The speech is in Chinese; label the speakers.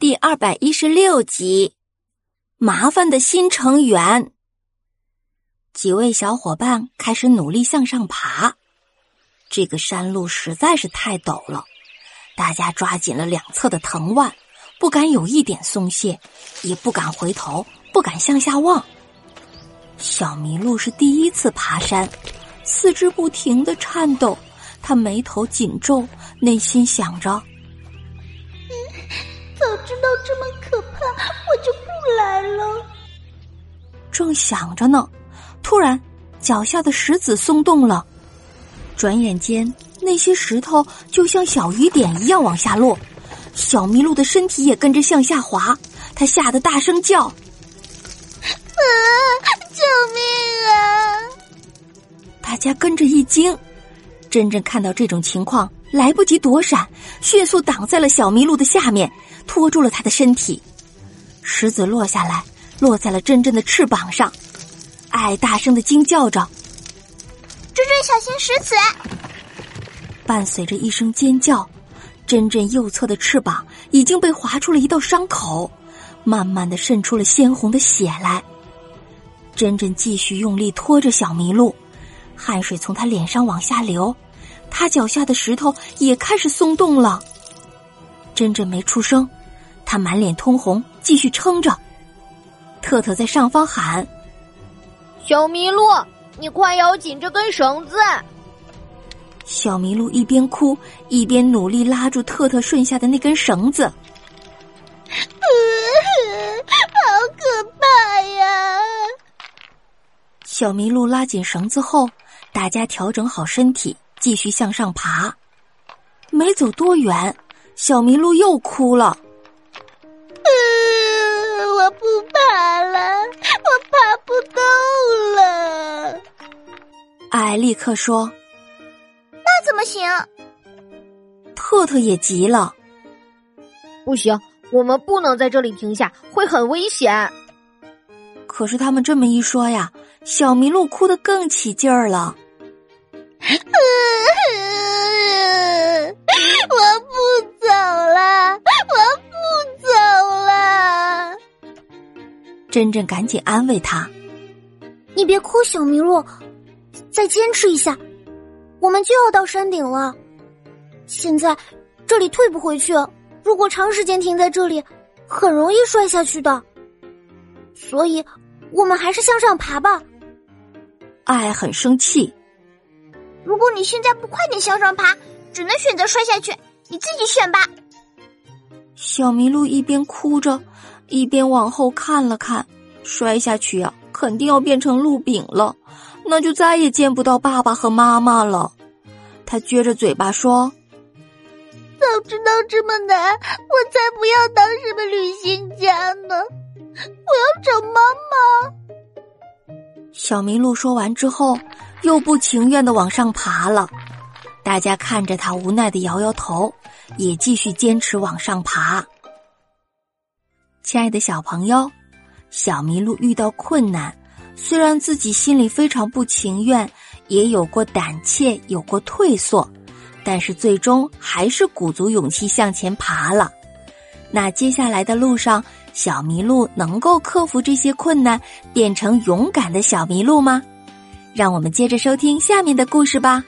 Speaker 1: 第二百一十六集，麻烦的新成员。几位小伙伴开始努力向上爬，这个山路实在是太陡了，大家抓紧了两侧的藤蔓，不敢有一点松懈，也不敢回头，不敢向下望。小麋鹿是第一次爬山，四肢不停的颤抖，他眉头紧皱，内心想着。
Speaker 2: 早知道这么可怕，我就不来了。
Speaker 1: 正想着呢，突然脚下的石子松动了，转眼间那些石头就像小雨点一样往下落，小麋鹿的身体也跟着向下滑，它吓得大声叫：“
Speaker 2: 啊！救命啊！”
Speaker 1: 大家跟着一惊，真正看到这种情况，来不及躲闪，迅速挡在了小麋鹿的下面。拖住了他的身体，石子落下来，落在了真真的翅膀上。爱大声的惊叫着：“
Speaker 2: 真真小心石子！”
Speaker 1: 伴随着一声尖叫，真真右侧的翅膀已经被划出了一道伤口，慢慢的渗出了鲜红的血来。真真继续用力拖着小麋鹿，汗水从他脸上往下流，他脚下的石头也开始松动了。珍珍没出声。他满脸通红，继续撑着。特特在上方喊：“
Speaker 3: 小麋鹿，你快咬紧这根绳子！”
Speaker 1: 小麋鹿一边哭一边努力拉住特特顺下的那根绳子。
Speaker 2: 好可怕呀！
Speaker 1: 小麋鹿拉紧绳子后，大家调整好身体，继续向上爬。没走多远，小麋鹿又哭了。
Speaker 2: 我不爬了，我爬不动了。
Speaker 1: 艾立刻说：“
Speaker 2: 那怎么行？”
Speaker 1: 特特也急了：“
Speaker 3: 不行，我们不能在这里停下，会很危险。”
Speaker 1: 可是他们这么一说呀，小麋鹿哭得更起劲儿了。
Speaker 2: 我不走了，我。
Speaker 1: 不走了。珍珍赶紧安慰他：“
Speaker 2: 你别哭，小麋鹿，再坚持一下，我们就要到山顶了。现在这里退不回去，如果长时间停在这里，很容易摔下去的。所以，我们还是向上爬吧。”
Speaker 1: 爱很生气：“
Speaker 2: 如果你现在不快点向上爬，只能选择摔下去。你自己选吧。”
Speaker 1: 小麋鹿一边哭着。一边往后看了看，摔下去呀，肯定要变成鹿饼了，那就再也见不到爸爸和妈妈了。他撅着嘴巴说：“
Speaker 2: 早知道这么难，我才不要当什么旅行家呢！我要找妈妈。”
Speaker 1: 小麋鹿说完之后，又不情愿的往上爬了。大家看着他无奈的摇摇头，也继续坚持往上爬。亲爱的小朋友，小麋鹿遇到困难，虽然自己心里非常不情愿，也有过胆怯，有过退缩，但是最终还是鼓足勇气向前爬了。那接下来的路上，小麋鹿能够克服这些困难，变成勇敢的小麋鹿吗？让我们接着收听下面的故事吧。